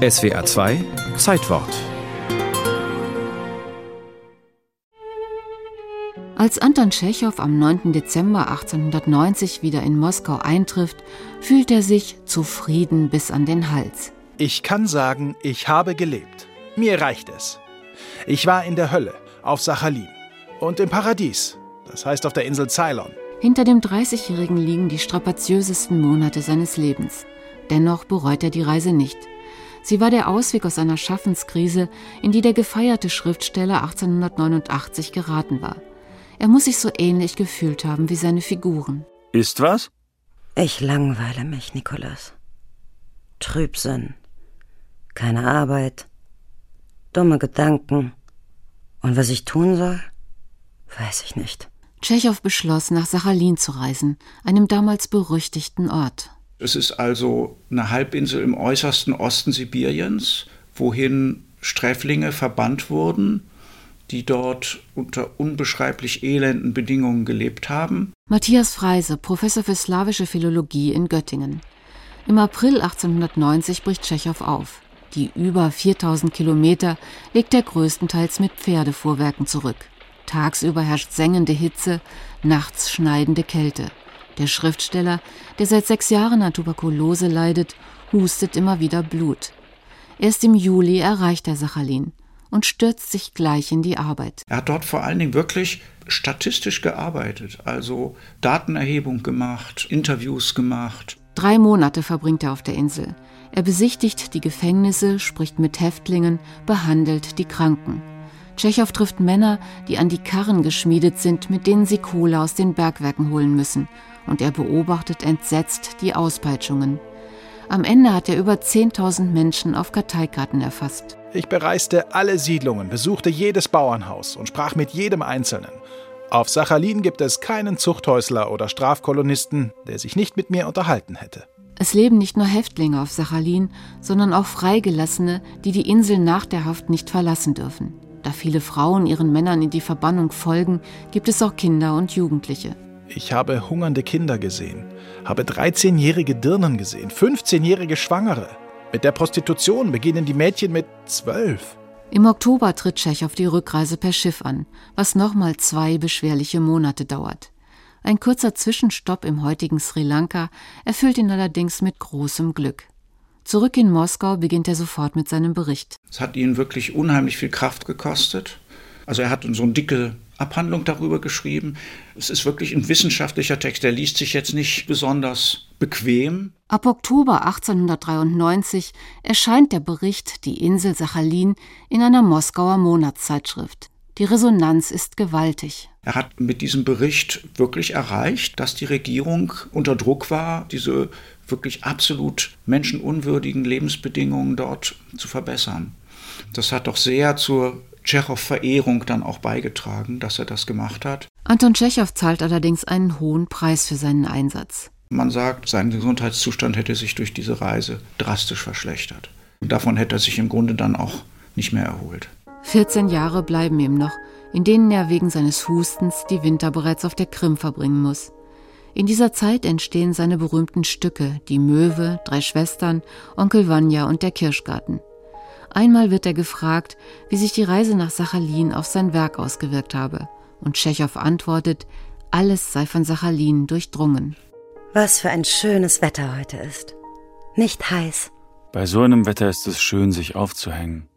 SWA 2 Zeitwort Als Anton Tschechow am 9. Dezember 1890 wieder in Moskau eintrifft, fühlt er sich zufrieden bis an den Hals. Ich kann sagen, ich habe gelebt. Mir reicht es. Ich war in der Hölle, auf Sachalin. Und im Paradies, das heißt auf der Insel Ceylon. Hinter dem 30-Jährigen liegen die strapaziösesten Monate seines Lebens. Dennoch bereut er die Reise nicht. Sie war der Ausweg aus einer Schaffenskrise, in die der gefeierte Schriftsteller 1889 geraten war. Er muss sich so ähnlich gefühlt haben wie seine Figuren. Ist was? Ich langweile mich, Nikolas. Trübsinn. Keine Arbeit. Dumme Gedanken. Und was ich tun soll, weiß ich nicht. Tschechow beschloss, nach Sachalin zu reisen, einem damals berüchtigten Ort. Es ist also eine Halbinsel im äußersten Osten Sibiriens, wohin Sträflinge verbannt wurden die dort unter unbeschreiblich elenden Bedingungen gelebt haben. Matthias Freise, Professor für slawische Philologie in Göttingen. Im April 1890 bricht Tschechow auf. Die über 4000 Kilometer legt er größtenteils mit Pferdefuhrwerken zurück. Tagsüber herrscht sengende Hitze, nachts schneidende Kälte. Der Schriftsteller, der seit sechs Jahren an Tuberkulose leidet, hustet immer wieder Blut. Erst im Juli erreicht er Sachalin und stürzt sich gleich in die Arbeit. Er hat dort vor allen Dingen wirklich statistisch gearbeitet, also Datenerhebung gemacht, Interviews gemacht. Drei Monate verbringt er auf der Insel. Er besichtigt die Gefängnisse, spricht mit Häftlingen, behandelt die Kranken. Tschechow trifft Männer, die an die Karren geschmiedet sind, mit denen sie Kohle aus den Bergwerken holen müssen, und er beobachtet entsetzt die Auspeitschungen. Am Ende hat er über 10.000 Menschen auf Karteikarten erfasst. Ich bereiste alle Siedlungen, besuchte jedes Bauernhaus und sprach mit jedem Einzelnen. Auf Sachalin gibt es keinen Zuchthäusler oder Strafkolonisten, der sich nicht mit mir unterhalten hätte. Es leben nicht nur Häftlinge auf Sachalin, sondern auch Freigelassene, die die Insel nach der Haft nicht verlassen dürfen. Da viele Frauen ihren Männern in die Verbannung folgen, gibt es auch Kinder und Jugendliche. Ich habe hungernde Kinder gesehen, habe 13-jährige Dirnen gesehen, 15-jährige Schwangere. Mit der Prostitution beginnen die Mädchen mit zwölf. Im Oktober tritt Tschechow die Rückreise per Schiff an, was nochmal zwei beschwerliche Monate dauert. Ein kurzer Zwischenstopp im heutigen Sri Lanka erfüllt ihn allerdings mit großem Glück. Zurück in Moskau beginnt er sofort mit seinem Bericht. Es hat ihn wirklich unheimlich viel Kraft gekostet. Also er hat so eine dicke Abhandlung darüber geschrieben. Es ist wirklich ein wissenschaftlicher Text, der liest sich jetzt nicht besonders bequem. Ab Oktober 1893 erscheint der Bericht Die Insel Sachalin in einer Moskauer Monatszeitschrift. Die Resonanz ist gewaltig. Er hat mit diesem Bericht wirklich erreicht, dass die Regierung unter Druck war, diese wirklich absolut menschenunwürdigen Lebensbedingungen dort zu verbessern. Das hat doch sehr zur Tschechow-Verehrung dann auch beigetragen, dass er das gemacht hat. Anton Tschechow zahlt allerdings einen hohen Preis für seinen Einsatz. Man sagt, sein Gesundheitszustand hätte sich durch diese Reise drastisch verschlechtert. Und davon hätte er sich im Grunde dann auch nicht mehr erholt. 14 Jahre bleiben ihm noch, in denen er wegen seines Hustens die Winter bereits auf der Krim verbringen muss. In dieser Zeit entstehen seine berühmten Stücke Die Möwe, Drei Schwestern, Onkel Vanya und der Kirschgarten. Einmal wird er gefragt, wie sich die Reise nach Sachalin auf sein Werk ausgewirkt habe. Und Tschechow antwortet, alles sei von Sachalin durchdrungen. Was für ein schönes Wetter heute ist. Nicht heiß. Bei so einem Wetter ist es schön, sich aufzuhängen.